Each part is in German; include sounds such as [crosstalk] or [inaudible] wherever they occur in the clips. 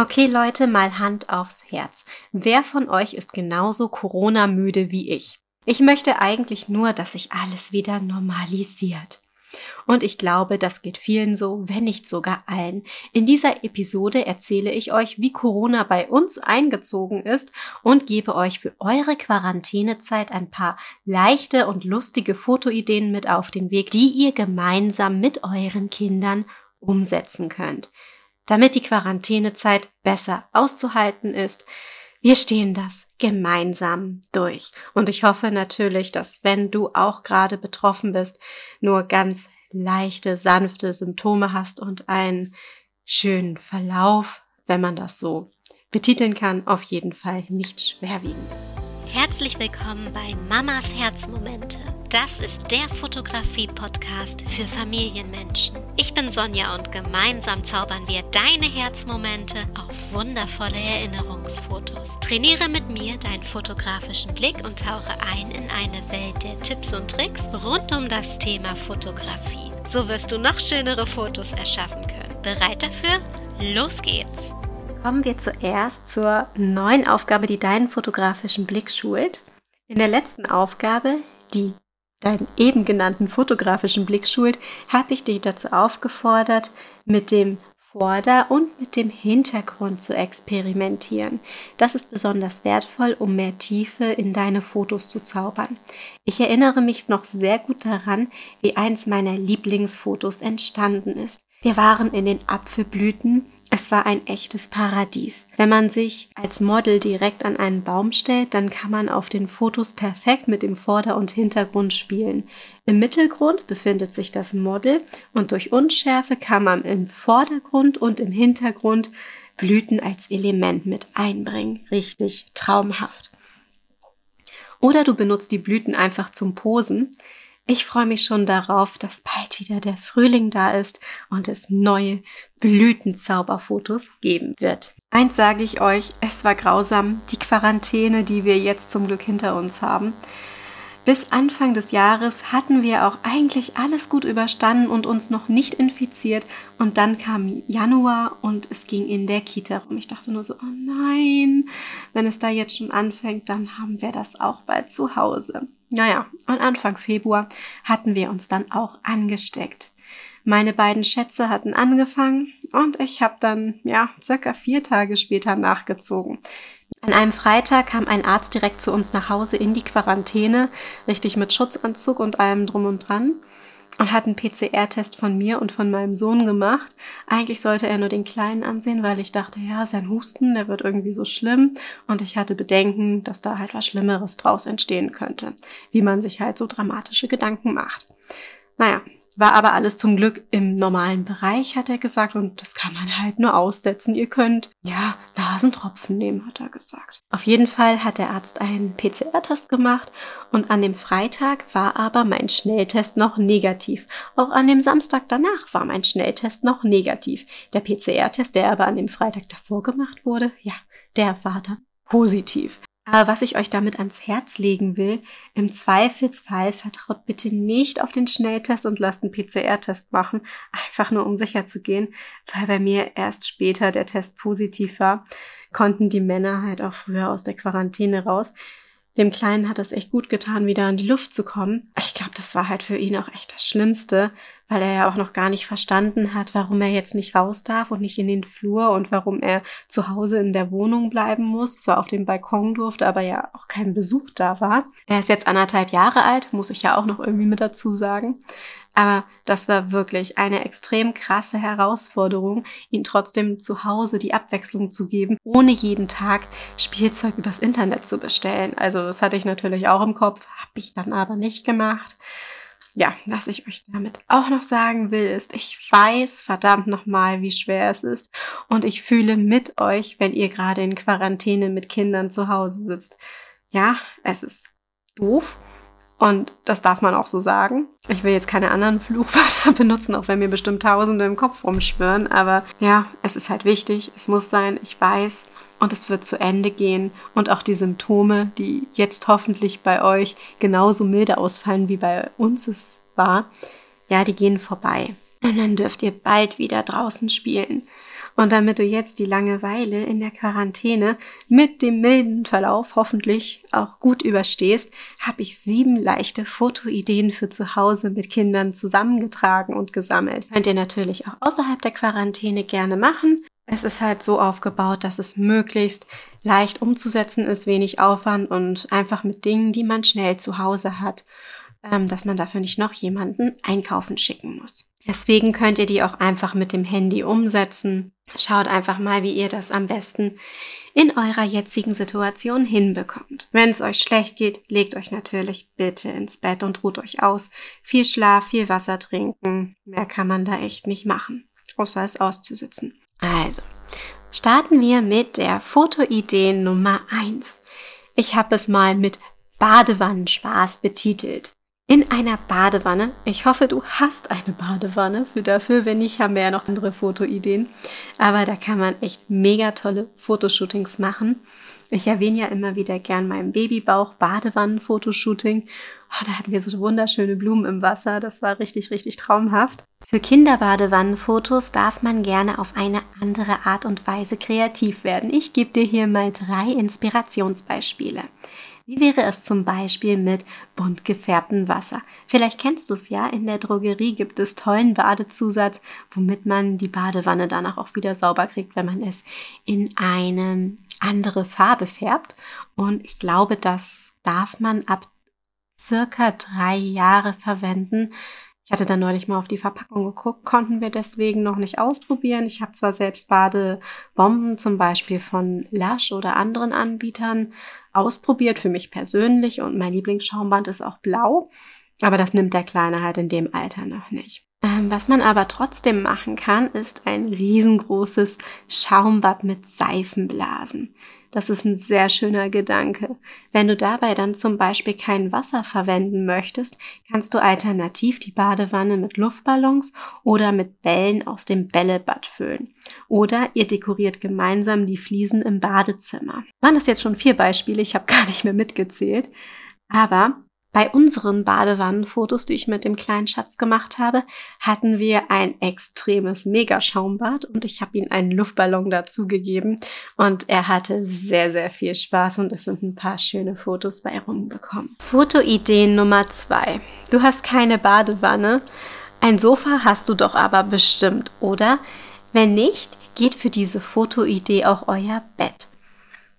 Okay, Leute, mal Hand aufs Herz. Wer von euch ist genauso Corona-müde wie ich? Ich möchte eigentlich nur, dass sich alles wieder normalisiert. Und ich glaube, das geht vielen so, wenn nicht sogar allen. In dieser Episode erzähle ich euch, wie Corona bei uns eingezogen ist und gebe euch für eure Quarantänezeit ein paar leichte und lustige Fotoideen mit auf den Weg, die ihr gemeinsam mit euren Kindern umsetzen könnt, damit die Quarantänezeit besser auszuhalten ist. Wir stehen das gemeinsam durch. Und ich hoffe natürlich, dass wenn du auch gerade betroffen bist, nur ganz leichte, sanfte Symptome hast und einen schönen Verlauf, wenn man das so betiteln kann, auf jeden Fall nicht schwerwiegendes. Herzlich willkommen bei Mamas Herzmomente. Das ist der Fotografie-Podcast für Familienmenschen. Ich bin Sonja und gemeinsam zaubern wir deine Herzmomente auf wundervolle Erinnerungsfotos. Trainiere mit mir deinen fotografischen Blick und tauche ein in eine Welt der Tipps und Tricks rund um das Thema Fotografie. So wirst du noch schönere Fotos erschaffen können. Bereit dafür? Los geht's! Kommen wir zuerst zur neuen Aufgabe, die deinen fotografischen Blick schult. In der letzten Aufgabe, die deinen eben genannten fotografischen Blick schult, habe ich dich dazu aufgefordert, mit dem Vorder- und mit dem Hintergrund zu experimentieren. Das ist besonders wertvoll, um mehr Tiefe in deine Fotos zu zaubern. Ich erinnere mich noch sehr gut daran, wie eins meiner Lieblingsfotos entstanden ist. Wir waren in den Apfelblüten es war ein echtes Paradies. Wenn man sich als Model direkt an einen Baum stellt, dann kann man auf den Fotos perfekt mit dem Vorder- und Hintergrund spielen. Im Mittelgrund befindet sich das Model und durch Unschärfe kann man im Vordergrund und im Hintergrund Blüten als Element mit einbringen. Richtig traumhaft. Oder du benutzt die Blüten einfach zum Posen. Ich freue mich schon darauf, dass bald wieder der Frühling da ist und es neue Blütenzauberfotos geben wird. Eins sage ich euch, es war grausam, die Quarantäne, die wir jetzt zum Glück hinter uns haben. Bis Anfang des Jahres hatten wir auch eigentlich alles gut überstanden und uns noch nicht infiziert. Und dann kam Januar und es ging in der Kita rum. Ich dachte nur so, oh nein, wenn es da jetzt schon anfängt, dann haben wir das auch bald zu Hause. Naja, und Anfang Februar hatten wir uns dann auch angesteckt. Meine beiden Schätze hatten angefangen und ich habe dann, ja, circa vier Tage später nachgezogen. An einem Freitag kam ein Arzt direkt zu uns nach Hause in die Quarantäne, richtig mit Schutzanzug und allem drum und dran und hat einen PCR-Test von mir und von meinem Sohn gemacht. Eigentlich sollte er nur den Kleinen ansehen, weil ich dachte, ja, sein Husten, der wird irgendwie so schlimm und ich hatte Bedenken, dass da halt was Schlimmeres draus entstehen könnte, wie man sich halt so dramatische Gedanken macht. Naja, war aber alles zum Glück im normalen Bereich, hat er gesagt. Und das kann man halt nur aussetzen. Ihr könnt, ja, Nasentropfen nehmen, hat er gesagt. Auf jeden Fall hat der Arzt einen PCR-Test gemacht. Und an dem Freitag war aber mein Schnelltest noch negativ. Auch an dem Samstag danach war mein Schnelltest noch negativ. Der PCR-Test, der aber an dem Freitag davor gemacht wurde, ja, der war dann positiv. Aber was ich euch damit ans Herz legen will, im Zweifelsfall vertraut bitte nicht auf den Schnelltest und lasst einen PCR-Test machen, einfach nur um sicher zu gehen, weil bei mir erst später der Test positiv war, konnten die Männer halt auch früher aus der Quarantäne raus. Dem Kleinen hat es echt gut getan, wieder an die Luft zu kommen. Ich glaube, das war halt für ihn auch echt das Schlimmste, weil er ja auch noch gar nicht verstanden hat, warum er jetzt nicht raus darf und nicht in den Flur und warum er zu Hause in der Wohnung bleiben muss, zwar auf dem Balkon durfte, aber ja auch kein Besuch da war. Er ist jetzt anderthalb Jahre alt, muss ich ja auch noch irgendwie mit dazu sagen. Aber das war wirklich eine extrem krasse Herausforderung, ihn trotzdem zu Hause die Abwechslung zu geben, ohne jeden Tag Spielzeug übers Internet zu bestellen. Also das hatte ich natürlich auch im Kopf, habe ich dann aber nicht gemacht. Ja, was ich euch damit auch noch sagen will, ist, ich weiß verdammt nochmal, wie schwer es ist. Und ich fühle mit euch, wenn ihr gerade in Quarantäne mit Kindern zu Hause sitzt. Ja, es ist doof und das darf man auch so sagen. Ich will jetzt keine anderen [laughs] Fluchwörter benutzen, auch wenn mir bestimmt Tausende im Kopf rumschwirren. Aber ja, es ist halt wichtig. Es muss sein. Ich weiß. Und es wird zu Ende gehen. Und auch die Symptome, die jetzt hoffentlich bei euch genauso milde ausfallen, wie bei uns es war, ja, die gehen vorbei. Und dann dürft ihr bald wieder draußen spielen. Und damit du jetzt die Langeweile in der Quarantäne mit dem milden Verlauf hoffentlich auch gut überstehst, habe ich sieben leichte Fotoideen für zu Hause mit Kindern zusammengetragen und gesammelt. Könnt ihr natürlich auch außerhalb der Quarantäne gerne machen. Es ist halt so aufgebaut, dass es möglichst leicht umzusetzen ist, wenig Aufwand und einfach mit Dingen, die man schnell zu Hause hat, ähm, dass man dafür nicht noch jemanden einkaufen schicken muss. Deswegen könnt ihr die auch einfach mit dem Handy umsetzen. Schaut einfach mal, wie ihr das am besten in eurer jetzigen Situation hinbekommt. Wenn es euch schlecht geht, legt euch natürlich bitte ins Bett und ruht euch aus. Viel Schlaf, viel Wasser trinken. Mehr kann man da echt nicht machen, außer es auszusitzen. Also, starten wir mit der Fotoidee Nummer eins. Ich habe es mal mit Badewannenspaß betitelt in einer Badewanne. Ich hoffe, du hast eine Badewanne. Für dafür, wenn nicht, haben wir ja noch andere Fotoideen. Aber da kann man echt mega tolle Fotoshootings machen. Ich erwähne ja immer wieder gern meinen Babybauch Badewannen-Fotoshooting. Oh, da hatten wir so wunderschöne Blumen im Wasser. Das war richtig, richtig traumhaft. Für Kinderbadewannenfotos darf man gerne auf eine andere Art und Weise kreativ werden. Ich gebe dir hier mal drei Inspirationsbeispiele. Wie wäre es zum Beispiel mit bunt gefärbtem Wasser? Vielleicht kennst du es ja, in der Drogerie gibt es tollen Badezusatz, womit man die Badewanne danach auch wieder sauber kriegt, wenn man es in eine andere Farbe färbt. Und ich glaube, das darf man ab circa drei Jahre verwenden. Ich hatte da neulich mal auf die Verpackung geguckt, konnten wir deswegen noch nicht ausprobieren. Ich habe zwar selbst Badebomben zum Beispiel von Lush oder anderen Anbietern ausprobiert, für mich persönlich und mein Lieblingsschaumband ist auch blau, aber das nimmt der Kleine halt in dem Alter noch nicht. Ähm, was man aber trotzdem machen kann, ist ein riesengroßes Schaumbad mit Seifenblasen. Das ist ein sehr schöner Gedanke. Wenn du dabei dann zum Beispiel kein Wasser verwenden möchtest, kannst du alternativ die Badewanne mit Luftballons oder mit Bällen aus dem Bällebad füllen. Oder ihr dekoriert gemeinsam die Fliesen im Badezimmer. Waren das jetzt schon vier Beispiele? Ich habe gar nicht mehr mitgezählt. Aber bei unseren Badewannenfotos, die ich mit dem kleinen Schatz gemacht habe, hatten wir ein extremes Megaschaumbad und ich habe ihm einen Luftballon dazu gegeben und er hatte sehr, sehr viel Spaß und es sind ein paar schöne Fotos bei rumbekommen. Fotoidee Nummer zwei. Du hast keine Badewanne. Ein Sofa hast du doch aber bestimmt, oder? Wenn nicht, geht für diese Fotoidee auch euer Bett.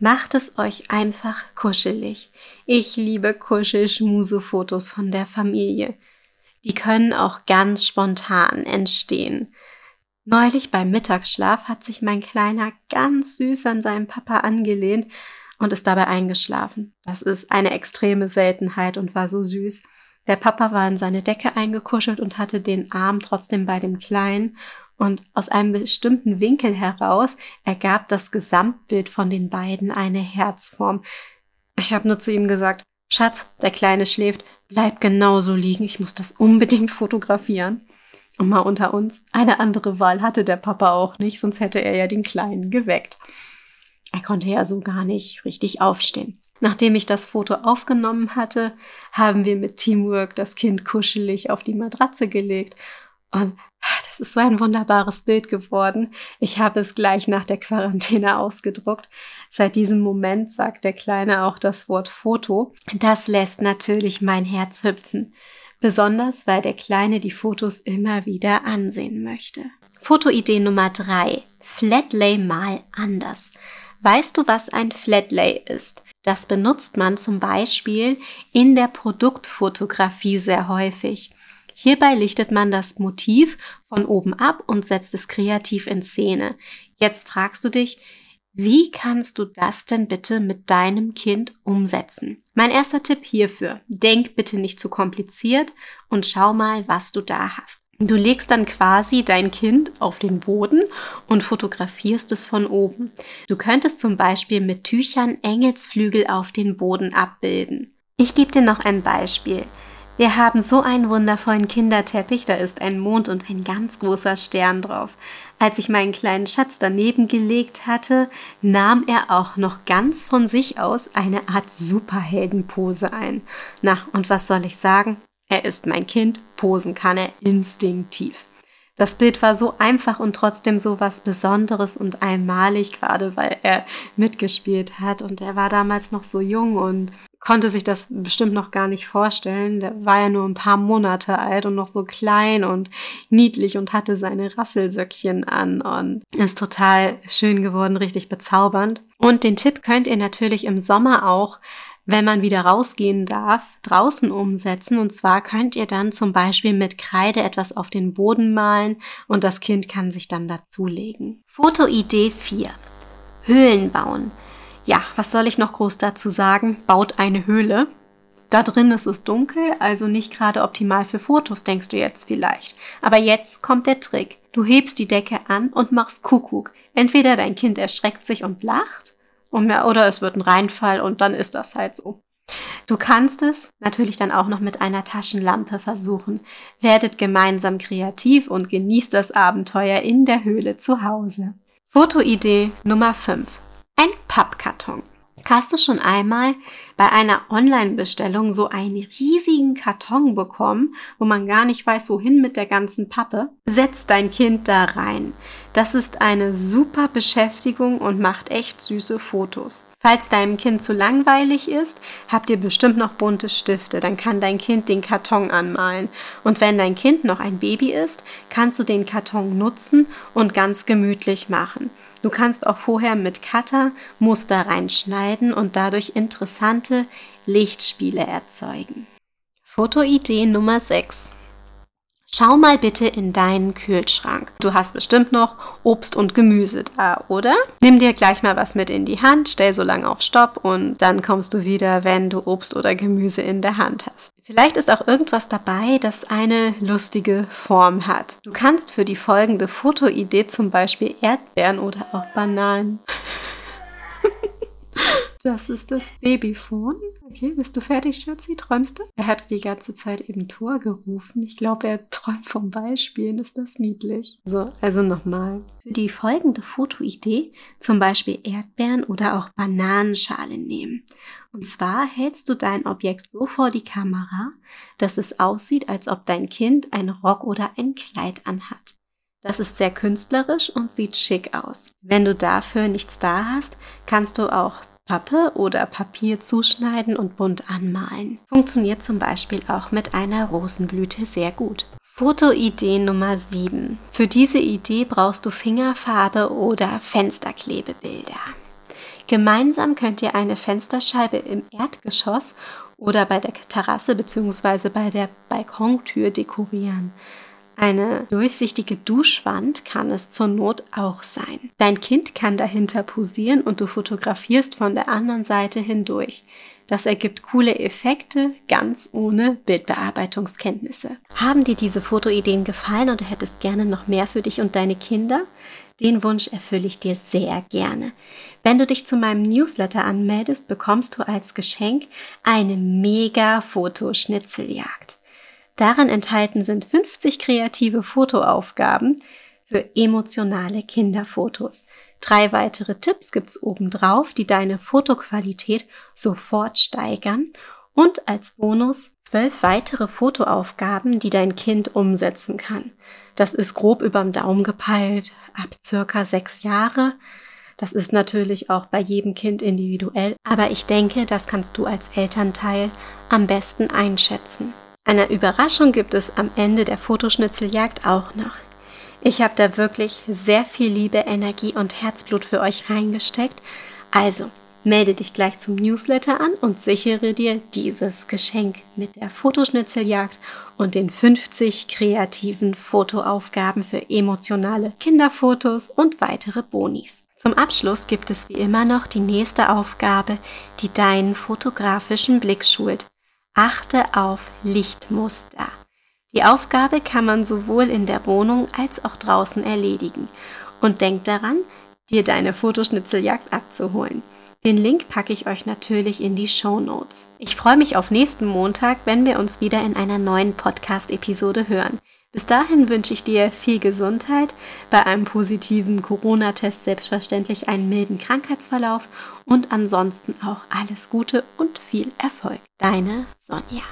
Macht es euch einfach kuschelig. Ich liebe Kuschelschmuse-Fotos von der Familie. Die können auch ganz spontan entstehen. Neulich beim Mittagsschlaf hat sich mein Kleiner ganz süß an seinen Papa angelehnt und ist dabei eingeschlafen. Das ist eine extreme Seltenheit und war so süß. Der Papa war in seine Decke eingekuschelt und hatte den Arm trotzdem bei dem Kleinen und aus einem bestimmten Winkel heraus ergab das Gesamtbild von den beiden eine Herzform. Ich habe nur zu ihm gesagt, Schatz, der Kleine schläft, bleib genauso liegen, ich muss das unbedingt [laughs] fotografieren. Und mal unter uns, eine andere Wahl hatte der Papa auch nicht, sonst hätte er ja den Kleinen geweckt. Er konnte ja so gar nicht richtig aufstehen. Nachdem ich das Foto aufgenommen hatte, haben wir mit Teamwork das Kind kuschelig auf die Matratze gelegt und das ist so ein wunderbares Bild geworden. Ich habe es gleich nach der Quarantäne ausgedruckt. Seit diesem Moment sagt der Kleine auch das Wort Foto. Das lässt natürlich mein Herz hüpfen. Besonders, weil der Kleine die Fotos immer wieder ansehen möchte. Fotoidee Nummer drei: Flatlay mal anders. Weißt du, was ein Flatlay ist? Das benutzt man zum Beispiel in der Produktfotografie sehr häufig. Hierbei lichtet man das Motiv von oben ab und setzt es kreativ in Szene. Jetzt fragst du dich, wie kannst du das denn bitte mit deinem Kind umsetzen? Mein erster Tipp hierfür, denk bitte nicht zu kompliziert und schau mal, was du da hast. Du legst dann quasi dein Kind auf den Boden und fotografierst es von oben. Du könntest zum Beispiel mit Tüchern Engelsflügel auf den Boden abbilden. Ich gebe dir noch ein Beispiel. Wir haben so einen wundervollen Kinderteppich, da ist ein Mond und ein ganz großer Stern drauf. Als ich meinen kleinen Schatz daneben gelegt hatte, nahm er auch noch ganz von sich aus eine Art Superheldenpose ein. Na, und was soll ich sagen? Er ist mein Kind, posen kann er instinktiv. Das Bild war so einfach und trotzdem so was Besonderes und einmalig, gerade weil er mitgespielt hat. Und er war damals noch so jung und konnte sich das bestimmt noch gar nicht vorstellen. Der war ja nur ein paar Monate alt und noch so klein und niedlich und hatte seine Rasselsöckchen an und ist total schön geworden, richtig bezaubernd. Und den Tipp könnt ihr natürlich im Sommer auch wenn man wieder rausgehen darf, draußen umsetzen. Und zwar könnt ihr dann zum Beispiel mit Kreide etwas auf den Boden malen und das Kind kann sich dann dazulegen. Fotoidee 4. Höhlen bauen. Ja, was soll ich noch groß dazu sagen? Baut eine Höhle. Da drin ist es dunkel, also nicht gerade optimal für Fotos, denkst du jetzt vielleicht. Aber jetzt kommt der Trick. Du hebst die Decke an und machst Kuckuck. Entweder dein Kind erschreckt sich und lacht oder es wird ein Reinfall und dann ist das halt so. Du kannst es natürlich dann auch noch mit einer Taschenlampe versuchen. Werdet gemeinsam kreativ und genießt das Abenteuer in der Höhle zu Hause. Fotoidee Nummer 5. Ein Pappkarton. Hast du schon einmal bei einer Online-Bestellung so einen riesigen Karton bekommen, wo man gar nicht weiß, wohin mit der ganzen Pappe? Setz dein Kind da rein. Das ist eine super Beschäftigung und macht echt süße Fotos. Falls deinem Kind zu langweilig ist, habt ihr bestimmt noch bunte Stifte, dann kann dein Kind den Karton anmalen. Und wenn dein Kind noch ein Baby ist, kannst du den Karton nutzen und ganz gemütlich machen. Du kannst auch vorher mit Cutter Muster reinschneiden und dadurch interessante Lichtspiele erzeugen. Fotoidee Nummer 6. Schau mal bitte in deinen Kühlschrank. Du hast bestimmt noch Obst und Gemüse da, oder? Nimm dir gleich mal was mit in die Hand, stell so lange auf Stopp und dann kommst du wieder, wenn du Obst oder Gemüse in der Hand hast. Vielleicht ist auch irgendwas dabei, das eine lustige Form hat. Du kannst für die folgende Fotoidee zum Beispiel Erdbeeren oder auch Bananen [laughs] das ist das Babyphone. Okay, bist du fertig, Schatzi? Träumst du? Er hat die ganze Zeit eben Tor gerufen. Ich glaube, er träumt vom Beispielen. Ist das niedlich? So, also nochmal. Für die folgende Fotoidee zum Beispiel Erdbeeren oder auch Bananenschale nehmen. Und zwar hältst du dein Objekt so vor die Kamera, dass es aussieht, als ob dein Kind ein Rock oder ein Kleid anhat. Das ist sehr künstlerisch und sieht schick aus. Wenn du dafür nichts da hast, kannst du auch Pappe oder Papier zuschneiden und bunt anmalen. Funktioniert zum Beispiel auch mit einer Rosenblüte sehr gut. Fotoidee Nummer 7. Für diese Idee brauchst du Fingerfarbe oder Fensterklebebilder. Gemeinsam könnt ihr eine Fensterscheibe im Erdgeschoss oder bei der Terrasse bzw. bei der Balkontür dekorieren. Eine durchsichtige Duschwand kann es zur Not auch sein. Dein Kind kann dahinter posieren und du fotografierst von der anderen Seite hindurch. Das ergibt coole Effekte, ganz ohne Bildbearbeitungskenntnisse. Haben dir diese Fotoideen gefallen und du hättest gerne noch mehr für dich und deine Kinder? Den Wunsch erfülle ich dir sehr gerne. Wenn du dich zu meinem Newsletter anmeldest, bekommst du als Geschenk eine mega Fotoschnitzeljagd. Darin enthalten sind 50 kreative Fotoaufgaben für emotionale Kinderfotos. Drei weitere Tipps gibt's obendrauf, die deine Fotoqualität sofort steigern und als Bonus zwölf weitere Fotoaufgaben, die dein Kind umsetzen kann. Das ist grob überm Daumen gepeilt, ab circa sechs Jahre. Das ist natürlich auch bei jedem Kind individuell, aber ich denke, das kannst du als Elternteil am besten einschätzen. Eine Überraschung gibt es am Ende der Fotoschnitzeljagd auch noch. Ich habe da wirklich sehr viel Liebe, Energie und Herzblut für euch reingesteckt. Also, melde dich gleich zum Newsletter an und sichere dir dieses Geschenk mit der Fotoschnitzeljagd und den 50 kreativen Fotoaufgaben für emotionale Kinderfotos und weitere Bonis. Zum Abschluss gibt es wie immer noch die nächste Aufgabe, die deinen fotografischen Blick schult. Achte auf Lichtmuster. Die Aufgabe kann man sowohl in der Wohnung als auch draußen erledigen. Und denk daran, dir deine Fotoschnitzeljagd abzuholen. Den Link packe ich euch natürlich in die Show Notes. Ich freue mich auf nächsten Montag, wenn wir uns wieder in einer neuen Podcast-Episode hören. Bis dahin wünsche ich dir viel Gesundheit, bei einem positiven Corona-Test selbstverständlich einen milden Krankheitsverlauf und ansonsten auch alles Gute und viel Erfolg. Deine Sonja.